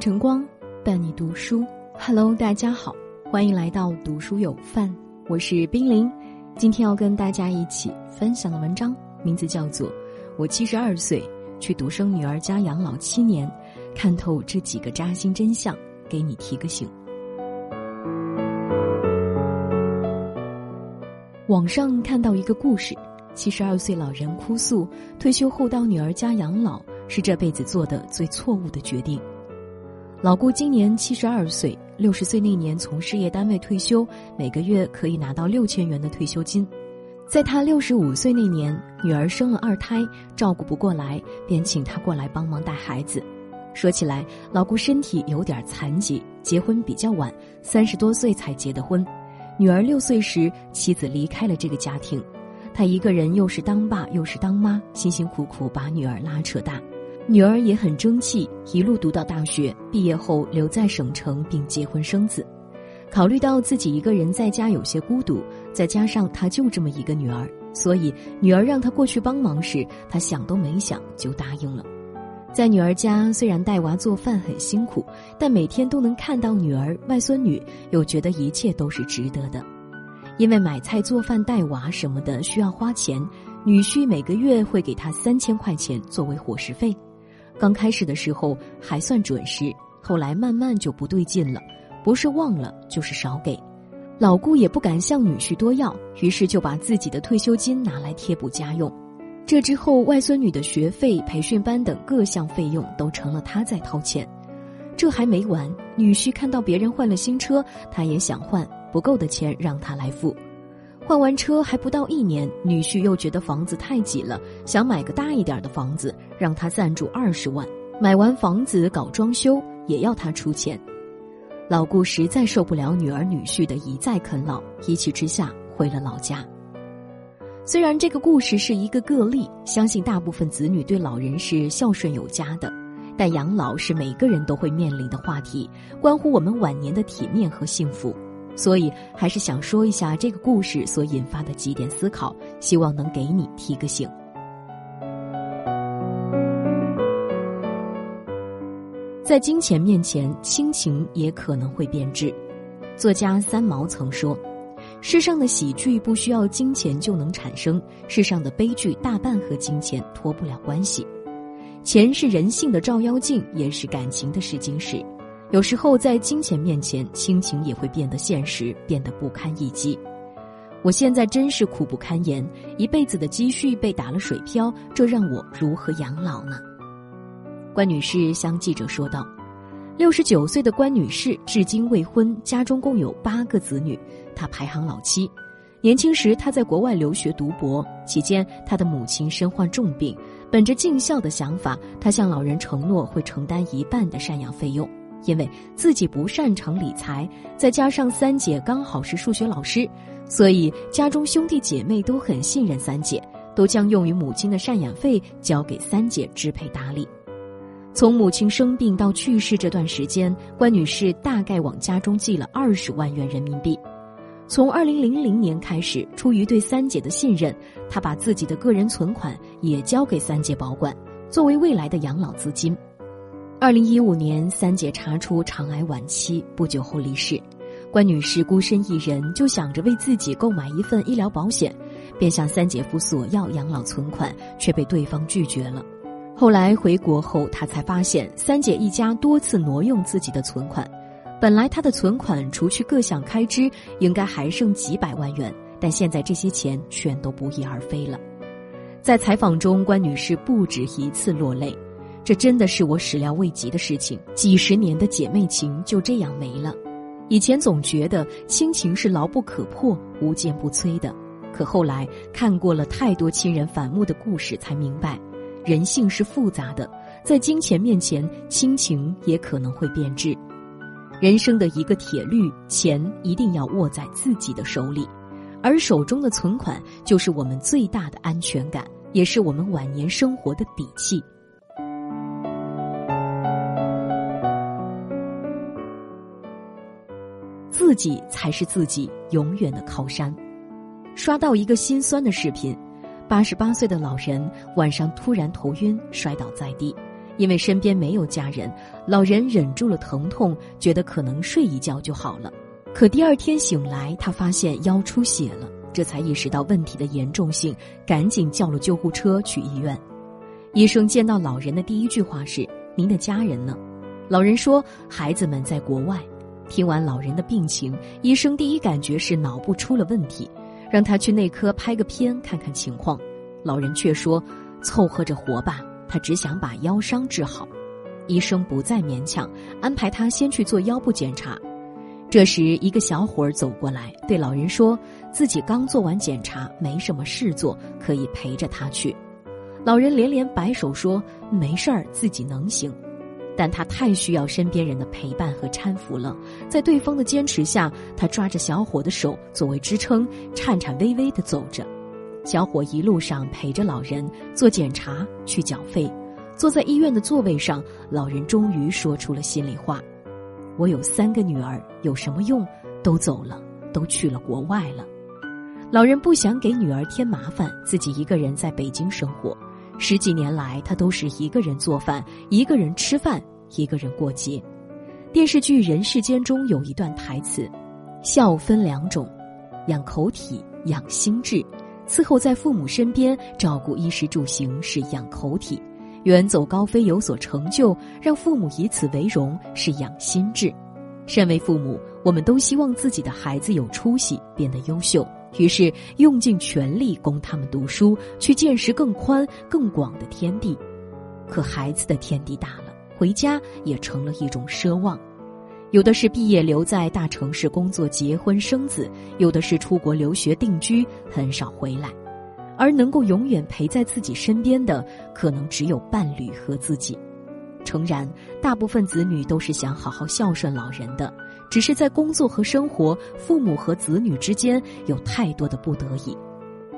晨光伴你读书，Hello，大家好，欢迎来到读书有范，我是冰凌。今天要跟大家一起分享的文章名字叫做《我七十二岁去独生女儿家养老七年，看透这几个扎心真相，给你提个醒》。网上看到一个故事，七十二岁老人哭诉，退休后到女儿家养老是这辈子做的最错误的决定。老顾今年七十二岁，六十岁那年从事业单位退休，每个月可以拿到六千元的退休金。在他六十五岁那年，女儿生了二胎，照顾不过来，便请他过来帮忙带孩子。说起来，老顾身体有点残疾，结婚比较晚，三十多岁才结的婚。女儿六岁时，妻子离开了这个家庭，他一个人又是当爸又是当妈，辛辛苦苦把女儿拉扯大。女儿也很争气，一路读到大学，毕业后留在省城并结婚生子。考虑到自己一个人在家有些孤独，再加上他就这么一个女儿，所以女儿让他过去帮忙时，他想都没想就答应了。在女儿家，虽然带娃做饭很辛苦，但每天都能看到女儿、外孙女，又觉得一切都是值得的。因为买菜、做饭、带娃什么的需要花钱，女婿每个月会给他三千块钱作为伙食费。刚开始的时候还算准时，后来慢慢就不对劲了，不是忘了就是少给。老顾也不敢向女婿多要，于是就把自己的退休金拿来贴补家用。这之后，外孙女的学费、培训班等各项费用都成了他在掏钱。这还没完，女婿看到别人换了新车，他也想换，不够的钱让他来付。换完车还不到一年，女婿又觉得房子太挤了，想买个大一点的房子，让他赞助二十万。买完房子搞装修也要他出钱。老顾实在受不了女儿女婿的一再啃老，一气之下回了老家。虽然这个故事是一个个例，相信大部分子女对老人是孝顺有加的，但养老是每个人都会面临的话题，关乎我们晚年的体面和幸福，所以还是想说一下这个故事所引发的几点思考，希望能给你提个醒。在金钱面前，亲情也可能会变质。作家三毛曾说。世上的喜剧不需要金钱就能产生，世上的悲剧大半和金钱脱不了关系。钱是人性的照妖镜，也是感情的试金石。有时候在金钱面前，亲情也会变得现实，变得不堪一击。我现在真是苦不堪言，一辈子的积蓄被打了水漂，这让我如何养老呢？关女士向记者说道。六十九岁的关女士至今未婚，家中共有八个子女，她排行老七。年轻时，她在国外留学读博，期间她的母亲身患重病。本着尽孝的想法，她向老人承诺会承担一半的赡养费用。因为自己不擅长理财，再加上三姐刚好是数学老师，所以家中兄弟姐妹都很信任三姐，都将用于母亲的赡养费交给三姐支配打理。从母亲生病到去世这段时间，关女士大概往家中寄了二十万元人民币。从二零零零年开始，出于对三姐的信任，她把自己的个人存款也交给三姐保管，作为未来的养老资金。二零一五年，三姐查出肠癌晚期，不久后离世。关女士孤身一人，就想着为自己购买一份医疗保险，便向三姐夫索要养老存款，却被对方拒绝了。后来回国后，他才发现三姐一家多次挪用自己的存款。本来他的存款除去各项开支，应该还剩几百万元，但现在这些钱全都不翼而飞了。在采访中，关女士不止一次落泪，这真的是我始料未及的事情。几十年的姐妹情就这样没了。以前总觉得亲情是牢不可破、无坚不摧的，可后来看过了太多亲人反目的故事，才明白。人性是复杂的，在金钱面前，亲情也可能会变质。人生的一个铁律，钱一定要握在自己的手里，而手中的存款就是我们最大的安全感，也是我们晚年生活的底气。自己才是自己永远的靠山。刷到一个心酸的视频。八十八岁的老人晚上突然头晕，摔倒在地，因为身边没有家人，老人忍住了疼痛，觉得可能睡一觉就好了。可第二天醒来，他发现腰出血了，这才意识到问题的严重性，赶紧叫了救护车去医院。医生见到老人的第一句话是：“您的家人呢？”老人说：“孩子们在国外。”听完老人的病情，医生第一感觉是脑部出了问题，让他去内科拍个片看看情况。老人却说：“凑合着活吧。”他只想把腰伤治好，医生不再勉强，安排他先去做腰部检查。这时，一个小伙儿走过来，对老人说：“自己刚做完检查，没什么事做，可以陪着他去。”老人连连摆手说：“没事儿，自己能行。”但他太需要身边人的陪伴和搀扶了。在对方的坚持下，他抓着小伙的手作为支撑，颤颤巍巍地走着。小伙一路上陪着老人做检查、去缴费，坐在医院的座位上，老人终于说出了心里话：“我有三个女儿，有什么用？都走了，都去了国外了。”老人不想给女儿添麻烦，自己一个人在北京生活。十几年来，他都是一个人做饭，一个人吃饭，一个人过节。电视剧《人世间》中有一段台词：“孝分两种，养口体，养心智。”伺候在父母身边，照顾衣食住行是养口体；远走高飞有所成就，让父母以此为荣是养心智。身为父母，我们都希望自己的孩子有出息，变得优秀，于是用尽全力供他们读书，去见识更宽更广的天地。可孩子的天地大了，回家也成了一种奢望。有的是毕业留在大城市工作、结婚生子；有的是出国留学定居，很少回来。而能够永远陪在自己身边的，可能只有伴侣和自己。诚然，大部分子女都是想好好孝顺老人的，只是在工作和生活、父母和子女之间有太多的不得已，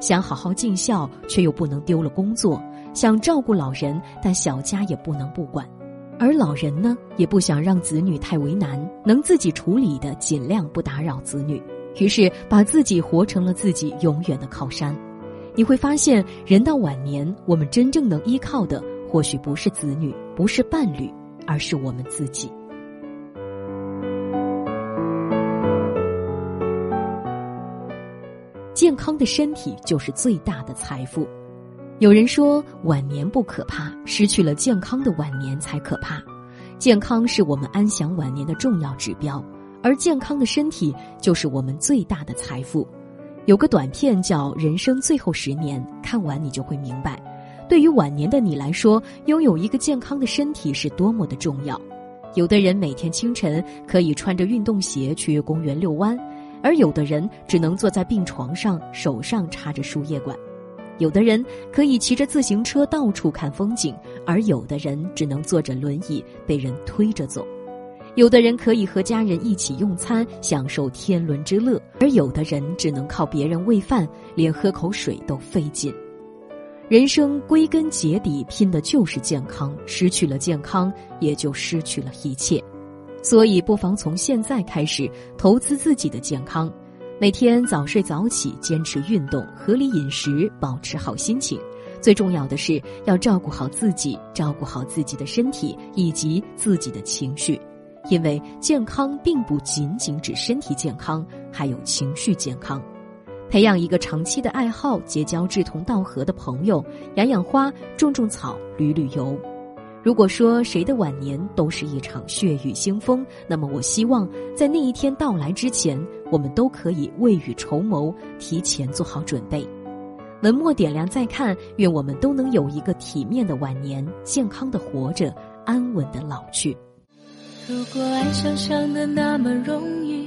想好好尽孝，却又不能丢了工作；想照顾老人，但小家也不能不管。而老人呢，也不想让子女太为难，能自己处理的尽量不打扰子女，于是把自己活成了自己永远的靠山。你会发现，人到晚年，我们真正能依靠的，或许不是子女，不是伴侣，而是我们自己。健康的身体就是最大的财富。有人说晚年不可怕，失去了健康的晚年才可怕。健康是我们安享晚年的重要指标，而健康的身体就是我们最大的财富。有个短片叫《人生最后十年》，看完你就会明白，对于晚年的你来说，拥有一个健康的身体是多么的重要。有的人每天清晨可以穿着运动鞋去公园遛弯，而有的人只能坐在病床上，手上插着输液管。有的人可以骑着自行车到处看风景，而有的人只能坐着轮椅被人推着走；有的人可以和家人一起用餐，享受天伦之乐，而有的人只能靠别人喂饭，连喝口水都费劲。人生归根结底拼的就是健康，失去了健康，也就失去了一切。所以，不妨从现在开始投资自己的健康。每天早睡早起，坚持运动，合理饮食，保持好心情。最重要的是要照顾好自己，照顾好自己的身体以及自己的情绪，因为健康并不仅仅指身体健康，还有情绪健康。培养一个长期的爱好，结交志同道合的朋友，养养花，种种草，旅旅游。如果说谁的晚年都是一场血雨腥风，那么我希望在那一天到来之前，我们都可以未雨绸缪，提前做好准备。文末点亮再看，愿我们都能有一个体面的晚年，健康的活着，安稳的老去。如果爱想象的那么容易，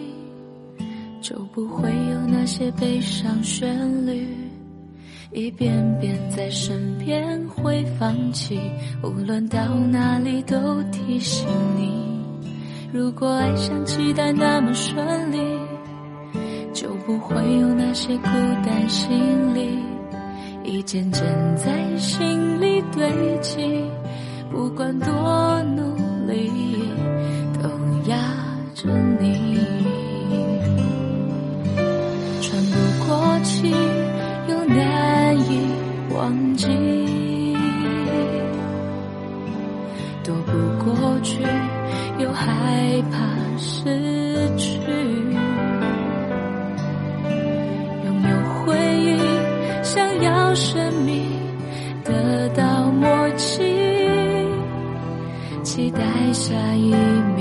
就不会有那些悲伤旋律。一遍遍在身边会放弃，无论到哪里都提醒你。如果爱像期待那么顺利，就不会有那些孤单心理，一件件在心里堆积。不管多努力，下一秒。